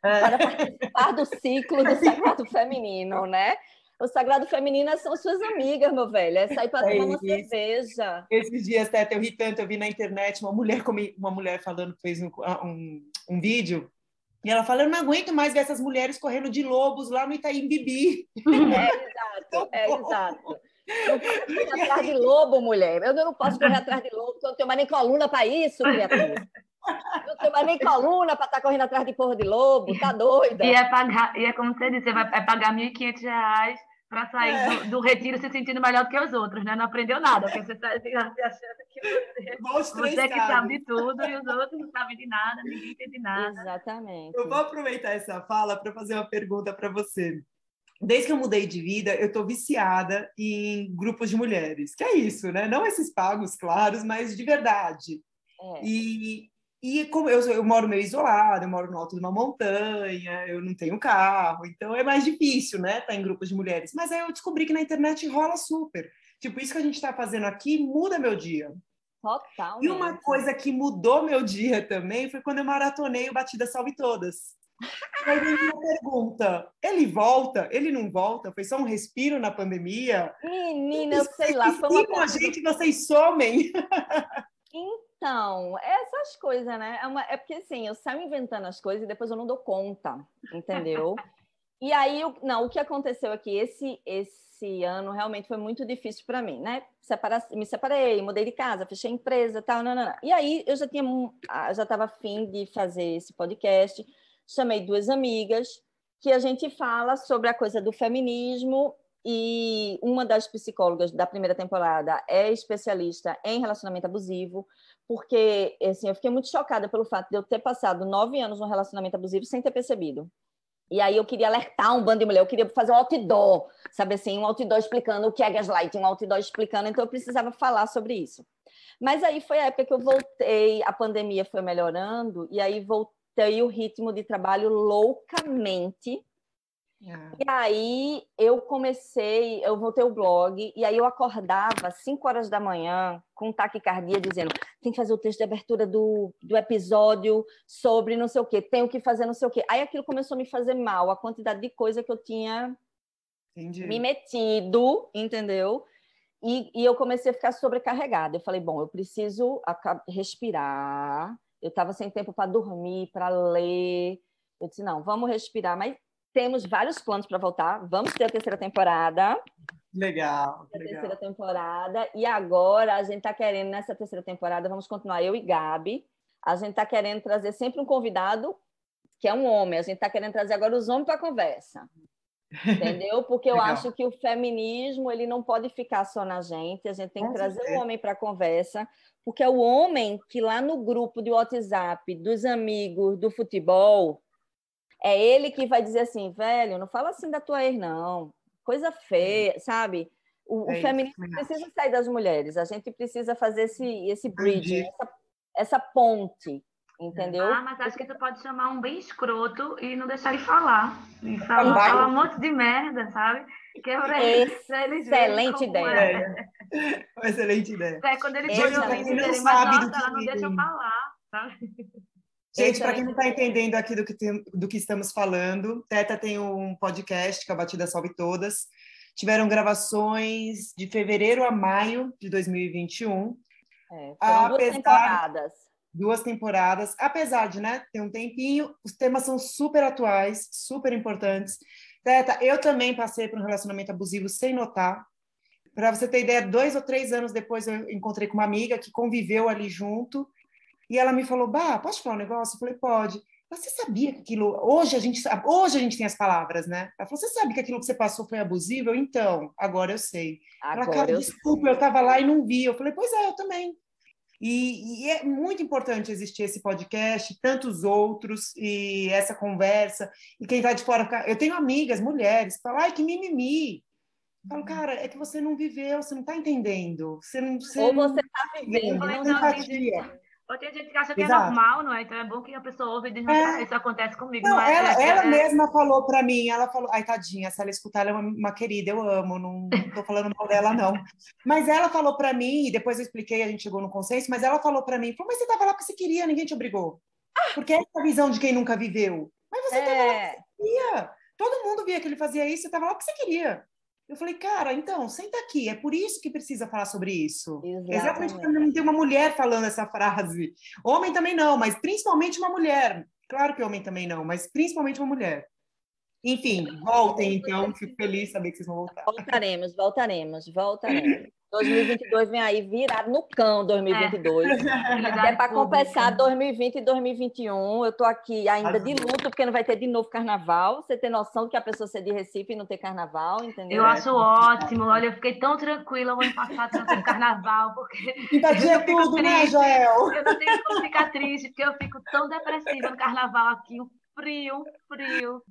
[SPEAKER 3] para participar do ciclo do (laughs) Sagrado Feminino, né? O Sagrado Feminino são suas amigas, meu velho. É sair para tomar uma cerveja.
[SPEAKER 1] Esses dias, Teta, eu ri tanto, eu vi na internet uma mulher, uma mulher falando, fez um, um, um vídeo e ela fala: Eu não aguento mais ver essas mulheres correndo de lobos lá no Itaim Bibi.
[SPEAKER 3] É (laughs) exato, é exato. Não posso correr (laughs) atrás de lobo, mulher. Eu não posso correr atrás de lobo, porque eu não tenho mais nem coluna para isso, criatura. Eu não tenho mais nem coluna para estar tá correndo atrás de porra de lobo, tá doida?
[SPEAKER 2] E é, pagar, e é como você disse, você vai é pagar R$ 1.500 para sair é. do, do, retiro se sentindo melhor do que os outros, né? Não aprendeu nada, porque você está (laughs) achando que você, você que sabe de tudo e os outros não sabem de nada, ninguém entende nada.
[SPEAKER 3] Exatamente.
[SPEAKER 1] Eu vou aproveitar essa fala para fazer uma pergunta para você. Desde que eu mudei de vida, eu estou viciada em grupos de mulheres. Que é isso, né? Não esses pagos, claros, mas de verdade. É. E, e como eu, eu moro meio isolado, eu moro no alto de uma montanha, eu não tenho carro, então é mais difícil, né, estar tá em grupos de mulheres. Mas aí eu descobri que na internet rola super. Tipo, isso que a gente está fazendo aqui muda meu dia.
[SPEAKER 3] Total.
[SPEAKER 1] E uma coisa que mudou meu dia também foi quando eu maratonei o Batida Salve Todas. Aí vem uma pergunta: ele volta? Ele não volta? Foi só um respiro na pandemia?
[SPEAKER 3] Menina, eu sei lá. Foi uma
[SPEAKER 1] coisa... gente, vocês somem. (laughs)
[SPEAKER 3] Então, essas coisas, né? É, uma, é, porque assim, eu saio inventando as coisas e depois eu não dou conta, entendeu? (laughs) e aí, não, o que aconteceu aqui, esse, esse ano realmente foi muito difícil para mim, né? Separa, me separei, mudei de casa, fechei a empresa, tal, não, não, não. E aí eu já tinha, já estava afim de fazer esse podcast, chamei duas amigas que a gente fala sobre a coisa do feminismo e uma das psicólogas da primeira temporada é especialista em relacionamento abusivo porque assim, eu fiquei muito chocada pelo fato de eu ter passado nove anos num relacionamento abusivo sem ter percebido. E aí eu queria alertar um bando de mulher, eu queria fazer um outdoor, sabe assim, um outdoor explicando o que é gaslighting, um outdoor explicando, então eu precisava falar sobre isso. Mas aí foi a época que eu voltei, a pandemia foi melhorando, e aí voltei o ritmo de trabalho loucamente, ah. E aí eu comecei, eu voltei o blog, e aí eu acordava às 5 horas da manhã com taquicardia, dizendo: tem que fazer o texto de abertura do, do episódio sobre não sei o quê, tenho que fazer não sei o quê. Aí aquilo começou a me fazer mal, a quantidade de coisa que eu tinha Entendi. me metido, entendeu? E, e eu comecei a ficar sobrecarregada. Eu falei: bom, eu preciso respirar. Eu estava sem tempo para dormir, para ler. Eu disse: não, vamos respirar, mas temos vários planos para voltar. Vamos ter a terceira temporada.
[SPEAKER 1] Legal.
[SPEAKER 3] A terceira temporada. E agora a gente está querendo, nessa terceira temporada, vamos continuar eu e Gabi. A gente está querendo trazer sempre um convidado que é um homem. A gente está querendo trazer agora os homens para a conversa. Entendeu? Porque (laughs) eu acho que o feminismo ele não pode ficar só na gente. A gente tem que trazer o homem para a conversa, porque é o homem que lá no grupo de WhatsApp dos amigos do futebol é ele que vai dizer assim, velho, não fala assim da tua ex, não. Coisa feia, sabe? O, é o feminismo precisa sair das mulheres. A gente precisa fazer esse, esse bridge, essa, essa, ponte, entendeu?
[SPEAKER 2] Ah, mas acho que tu pode chamar um bem escroto e não deixar ele falar. E falar, falar um monte de merda, sabe?
[SPEAKER 3] Que é Excelente ideia.
[SPEAKER 1] É. (laughs) Uma excelente ideia.
[SPEAKER 2] É, quando ele pode ouvir, ele, mas nossa, não deixa eu falar, sabe?
[SPEAKER 1] Gente, para quem não está entendendo aqui do que, tem, do que estamos falando, Teta tem um podcast que é a Batida Salve Todas. Tiveram gravações de fevereiro a maio de 2021.
[SPEAKER 3] É, foram duas temporadas.
[SPEAKER 1] Duas temporadas. Apesar de né, ter um tempinho, os temas são super atuais, super importantes. Teta, eu também passei por um relacionamento abusivo sem notar. Para você ter ideia, dois ou três anos depois eu encontrei com uma amiga que conviveu ali junto e ela me falou: Bah, posso falar um negócio? Eu falei: Pode. Você sabia que aquilo. Hoje a gente hoje a gente tem as palavras, né? Ela falou: Você sabe que aquilo que você passou foi abusivo? Então, agora eu sei. Agora ela, cara, eu desculpa, sei. eu estava lá e não vi. Eu falei: Pois é, eu também. E, e, é muito importante existir esse podcast, tantos outros, e essa conversa. E quem está de fora. Eu tenho amigas, mulheres, que falam, ai, que mimimi. Eu falo, cara, é que você não viveu, você não está entendendo. Você não,
[SPEAKER 3] você Ou você está vivendo,
[SPEAKER 2] não tem empatia. Ou tem gente que acha que é Exato. é normal, não é? Então é bom que a pessoa ouve e diz, é. isso acontece comigo.
[SPEAKER 1] Não,
[SPEAKER 2] não
[SPEAKER 1] é, ela, é, ela é... mesma falou para mim, ela falou, ai, tadinha, se ela escutar, ela é uma, uma querida, eu amo, não tô falando mal dela, não. Mas ela falou para mim, e depois eu expliquei, a gente chegou no consenso, mas ela falou para mim, falou, mas você tava lá porque você queria, ninguém te obrigou. Porque é a visão de quem nunca viveu. Mas você é... tava lá porque você queria. Todo mundo via que ele fazia isso, você tava lá porque você queria. Eu falei, cara, então, senta aqui, é por isso que precisa falar sobre isso. Exatamente, Exatamente porque não tem uma mulher falando essa frase. Homem também não, mas principalmente uma mulher. Claro que homem também não, mas principalmente uma mulher. Enfim, voltem então, fico feliz de saber que vocês vão voltar.
[SPEAKER 3] Voltaremos, voltaremos, voltaremos. 2022 vem aí virado no cão 2022. É, (laughs) é para compensar 2020 e 2021. Eu estou aqui ainda de luto, porque não vai ter de novo carnaval. Você tem noção que a pessoa ser de Recife e não ter carnaval, entendeu?
[SPEAKER 2] Eu acho ótimo. Olha, eu fiquei tão tranquila o ano passado não ter carnaval, porque. (laughs)
[SPEAKER 1] Empatia tudo, né, Joel?
[SPEAKER 2] Eu não tenho como ficar triste, porque eu fico tão depressiva no carnaval aqui, um frio, um frio.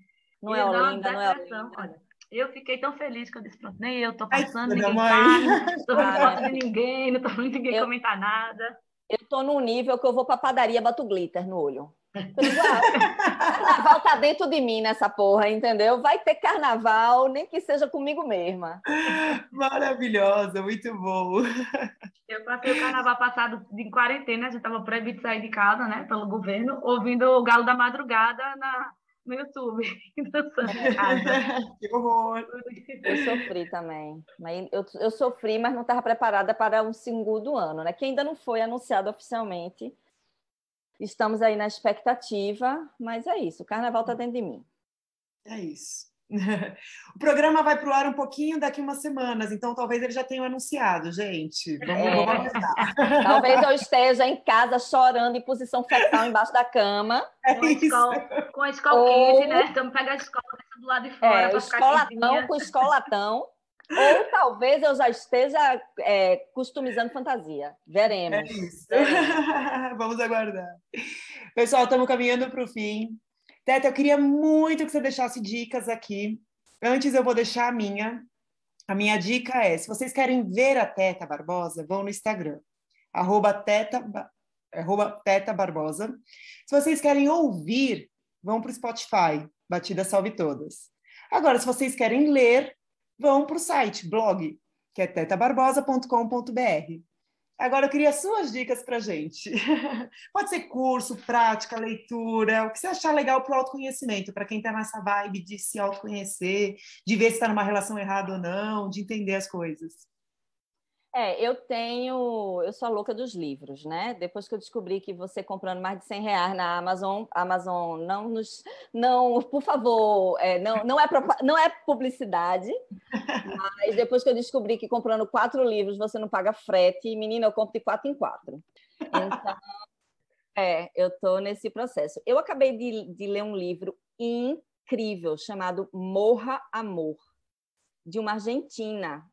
[SPEAKER 3] Não é Olinda, não é Olinda.
[SPEAKER 2] Olha, eu fiquei tão feliz que eu disse, pronto, nem eu tô passando, Ai, ninguém tá, não estou foto (laughs) de ninguém, não tô vendo ninguém eu, comentar nada.
[SPEAKER 3] Eu tô num nível que eu vou pra padaria, boto glitter no olho. carnaval tá dentro de mim nessa porra, entendeu? Vai ter carnaval, nem que seja comigo mesma.
[SPEAKER 1] Maravilhosa, muito bom.
[SPEAKER 2] Eu passei o carnaval passado em quarentena, a gente tava proibido de sair de casa, né, pelo governo, ouvindo o Galo da Madrugada na, no YouTube, (laughs) dançando em (laughs) casa.
[SPEAKER 1] que horror!
[SPEAKER 3] Eu sofri também. Mas eu, eu sofri, mas não estava preparada para um segundo ano, né? Que ainda não foi anunciado oficialmente. Estamos aí na expectativa, mas é isso. O carnaval está dentro de mim.
[SPEAKER 1] É isso. (laughs) O programa vai para o ar um pouquinho daqui umas semanas, então talvez ele já tenha anunciado, gente. Vamos, é. vamos
[SPEAKER 3] Talvez eu esteja em casa chorando em posição fetal embaixo da cama.
[SPEAKER 2] É com, a escola, com a escola Ou... quente, né? Então pega a escola do lado de fora.
[SPEAKER 3] É, escolatão com escolatão. Ou talvez eu já esteja é, customizando fantasia. Veremos. É
[SPEAKER 1] isso. (laughs) Vamos aguardar. Pessoal, estamos caminhando para o fim. Teta, eu queria muito que você deixasse dicas aqui. Antes eu vou deixar a minha. A minha dica é, se vocês querem ver a Teta Barbosa, vão no Instagram, arroba teta, arroba teta Barbosa. Se vocês querem ouvir, vão para o Spotify, Batida Salve Todas. Agora, se vocês querem ler, vão para o site, blog, que é tetabarbosa.com.br. Agora eu queria suas dicas para gente. (laughs) Pode ser curso, prática, leitura, o que você achar legal para o autoconhecimento, para quem está nessa vibe de se autoconhecer, de ver se está numa relação errada ou não, de entender as coisas.
[SPEAKER 3] É, eu tenho, eu sou a louca dos livros, né? Depois que eu descobri que você comprando mais de 100 reais na Amazon, Amazon não nos, não, por favor, é, não, não, é, não é publicidade, mas depois que eu descobri que comprando quatro livros você não paga frete, menina, eu compro de quatro em quatro. Então, é, eu tô nesse processo. Eu acabei de, de ler um livro incrível chamado Morra Amor, de uma argentina,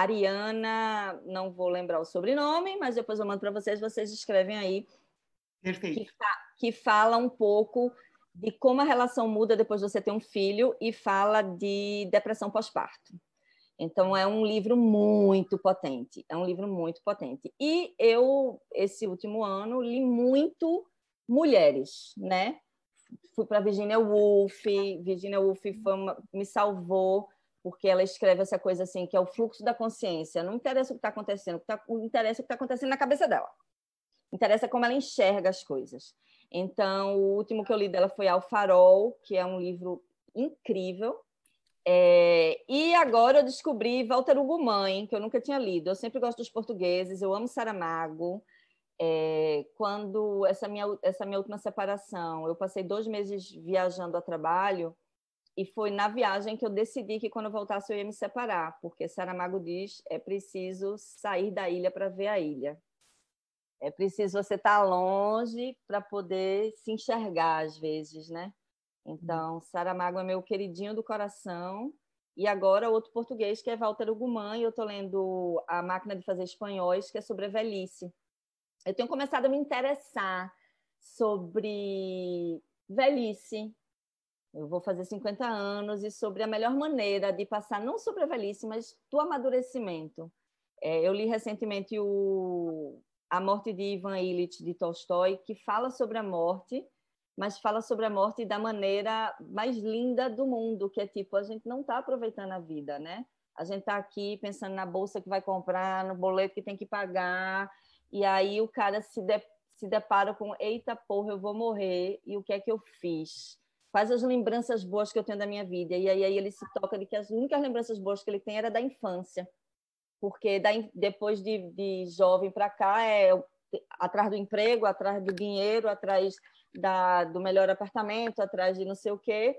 [SPEAKER 3] Ariana, não vou lembrar o sobrenome, mas depois eu mando para vocês, vocês escrevem aí.
[SPEAKER 1] Perfeito.
[SPEAKER 3] Que, que, fala um pouco de como a relação muda depois de você ter um filho e fala de depressão pós-parto. Então, é um livro muito potente. É um livro muito potente. E eu, esse último ano, li muito mulheres, né? Fui para Virginia Woolf. Virginia Woolf uma, me salvou porque ela escreve essa coisa assim, que é o fluxo da consciência. Não interessa o que está acontecendo, o que tá, interessa o que está acontecendo na cabeça dela. Interessa como ela enxerga as coisas. Então, o último que eu li dela foi Ao Farol, que é um livro incrível. É... e agora eu descobri Walter Hugo Mãe, que eu nunca tinha lido. Eu sempre gosto dos portugueses, eu amo Saramago. É... quando essa minha, essa minha última separação, eu passei dois meses viajando a trabalho, e foi na viagem que eu decidi que quando eu voltasse eu ia me separar, porque Saramago diz é preciso sair da ilha para ver a ilha. É preciso você estar tá longe para poder se enxergar às vezes, né? Então, Saramago é meu queridinho do coração. E agora outro português que é Walter Ugumã, e eu estou lendo A Máquina de Fazer Espanhóis, que é sobre a velhice. Eu tenho começado a me interessar sobre velhice, eu vou fazer 50 anos e sobre a melhor maneira de passar, não sobre a velhice, mas do amadurecimento. É, eu li recentemente o A Morte de Ivan Illich, de Tolstói, que fala sobre a morte, mas fala sobre a morte da maneira mais linda do mundo, que é tipo, a gente não está aproveitando a vida, né? A gente está aqui pensando na bolsa que vai comprar, no boleto que tem que pagar, e aí o cara se, de, se depara com, eita porra, eu vou morrer, e o que é que eu fiz? Quais as lembranças boas que eu tenho da minha vida. E aí, aí ele se toca de que as únicas lembranças boas que ele tem era da infância. Porque da, depois de, de jovem para cá, é atrás do emprego, atrás do dinheiro, atrás da, do melhor apartamento, atrás de não sei o quê.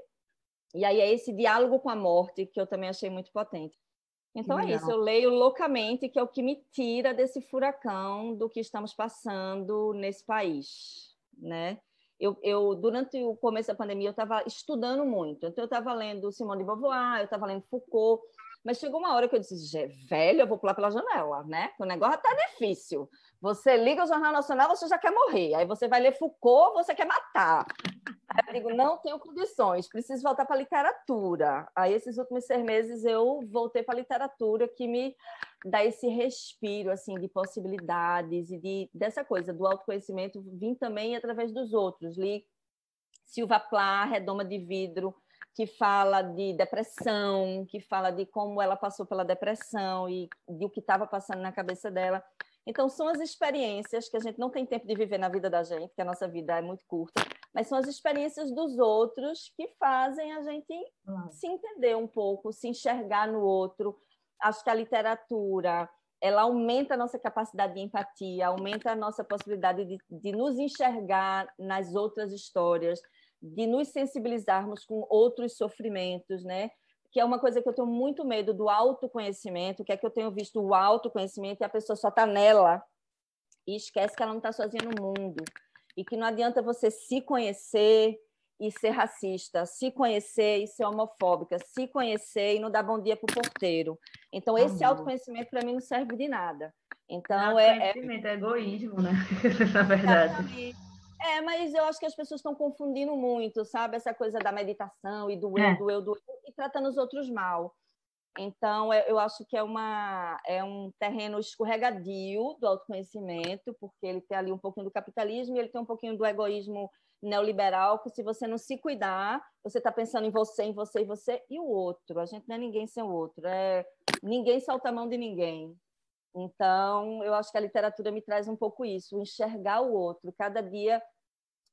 [SPEAKER 3] E aí é esse diálogo com a morte que eu também achei muito potente. Então é isso, eu leio loucamente, que é o que me tira desse furacão do que estamos passando nesse país, né? Eu, eu, durante o começo da pandemia, eu estava estudando muito. Então, eu estava lendo Simone de Beauvoir, eu estava lendo Foucault, mas chegou uma hora que eu disse, velho, eu vou pular pela janela, né? O negócio está difícil. Você liga o Jornal Nacional, você já quer morrer. Aí você vai ler Foucault, você quer matar. Aí eu digo, não tenho condições, preciso voltar para a literatura. Aí, esses últimos seis meses, eu voltei para a literatura, que me dá esse respiro, assim, de possibilidades e de, dessa coisa, do autoconhecimento, vim também através dos outros. Li Silva Plá, Redoma de Vidro, que fala de depressão, que fala de como ela passou pela depressão e de o que estava passando na cabeça dela. Então, são as experiências que a gente não tem tempo de viver na vida da gente, que a nossa vida é muito curta, mas são as experiências dos outros que fazem a gente se entender um pouco, se enxergar no outro. Acho que a literatura ela aumenta a nossa capacidade de empatia, aumenta a nossa possibilidade de, de nos enxergar nas outras histórias, de nos sensibilizarmos com outros sofrimentos, né? Que é uma coisa que eu tenho muito medo do autoconhecimento, que é que eu tenho visto o autoconhecimento e a pessoa só está nela e esquece que ela não está sozinha no mundo. E que não adianta você se conhecer e ser racista, se conhecer e ser homofóbica, se conhecer e não dar bom dia para o porteiro. Então, esse autoconhecimento para mim não serve de nada. Então,
[SPEAKER 2] é, é... é egoísmo, né? (laughs) Na verdade.
[SPEAKER 3] É, mas eu acho que as pessoas estão confundindo muito, sabe? Essa coisa da meditação e do eu, é. do eu, do eu, e tratando os outros mal. Então, é, eu acho que é, uma, é um terreno escorregadio do autoconhecimento, porque ele tem ali um pouquinho do capitalismo e ele tem um pouquinho do egoísmo neoliberal, que se você não se cuidar, você está pensando em você, em você e você e o outro. A gente não é ninguém sem o outro, é ninguém salta a mão de ninguém. Então, eu acho que a literatura me traz um pouco isso, enxergar o outro. Cada dia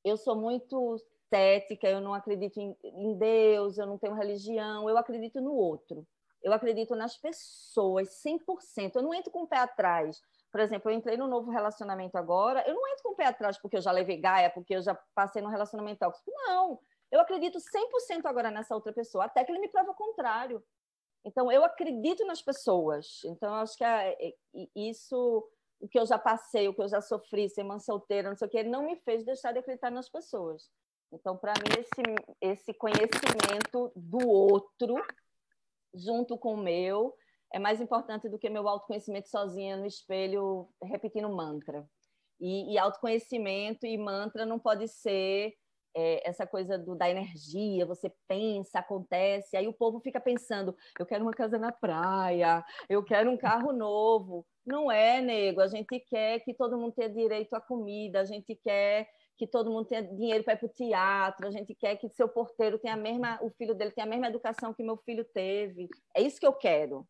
[SPEAKER 3] eu sou muito cética, eu não acredito em, Deus, eu não tenho religião, eu acredito no outro. Eu acredito nas pessoas 100%. Eu não entro com o pé atrás. Por exemplo, eu entrei no novo relacionamento agora, eu não entro com o pé atrás porque eu já levei gaia, porque eu já passei num relacionamento tóxico. Não. Eu acredito 100% agora nessa outra pessoa, até que ele me prova o contrário. Então, eu acredito nas pessoas. Então, acho que isso o que eu já passei, o que eu já sofri, ser mãe solteira, não sei o que, não me fez deixar de acreditar nas pessoas. Então, para mim, esse, esse conhecimento do outro, junto com o meu, é mais importante do que meu autoconhecimento sozinha no espelho, repetindo mantra. E, e autoconhecimento e mantra não pode ser é, essa coisa do, da energia, você pensa, acontece, aí o povo fica pensando, eu quero uma casa na praia, eu quero um carro novo. Não é, nego, a gente quer que todo mundo tenha direito à comida, a gente quer que todo mundo tenha dinheiro para ir para o teatro, a gente quer que seu porteiro tenha a mesma, o filho dele tenha a mesma educação que meu filho teve. É isso que eu quero,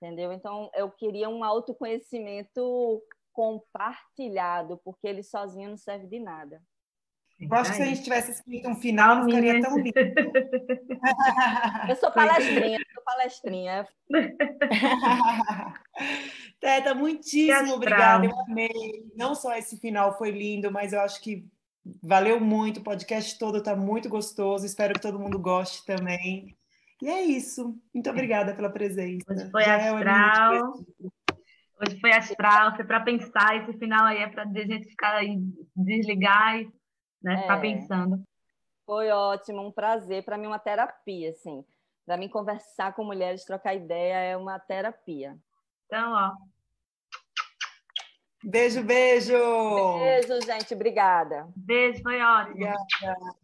[SPEAKER 3] entendeu? Então, eu queria um autoconhecimento compartilhado, porque ele sozinho não serve de nada.
[SPEAKER 1] Eu acho que se a gente tivesse escrito um final, não ficaria tão lindo. (laughs)
[SPEAKER 3] eu sou palestrinha, eu sou palestrinha. (laughs)
[SPEAKER 1] Teta, muitíssimo obrigada, eu amei. Não só esse final foi lindo, mas eu acho que Valeu muito, o podcast todo está muito gostoso. Espero que todo mundo goste também. E é isso. Muito obrigada pela presença.
[SPEAKER 2] Hoje foi Já astral. É Hoje foi astral, foi para pensar. Esse final aí é para a gente ficar aí, desligar e né, ficar é. pensando.
[SPEAKER 3] Foi ótimo, um prazer. Para mim, uma terapia, assim. Para mim, conversar com mulheres, trocar ideia é uma terapia.
[SPEAKER 2] Então, ó.
[SPEAKER 1] Beijo, beijo!
[SPEAKER 3] Beijo, gente. Obrigada.
[SPEAKER 2] Beijo, foi ótimo. Obrigada.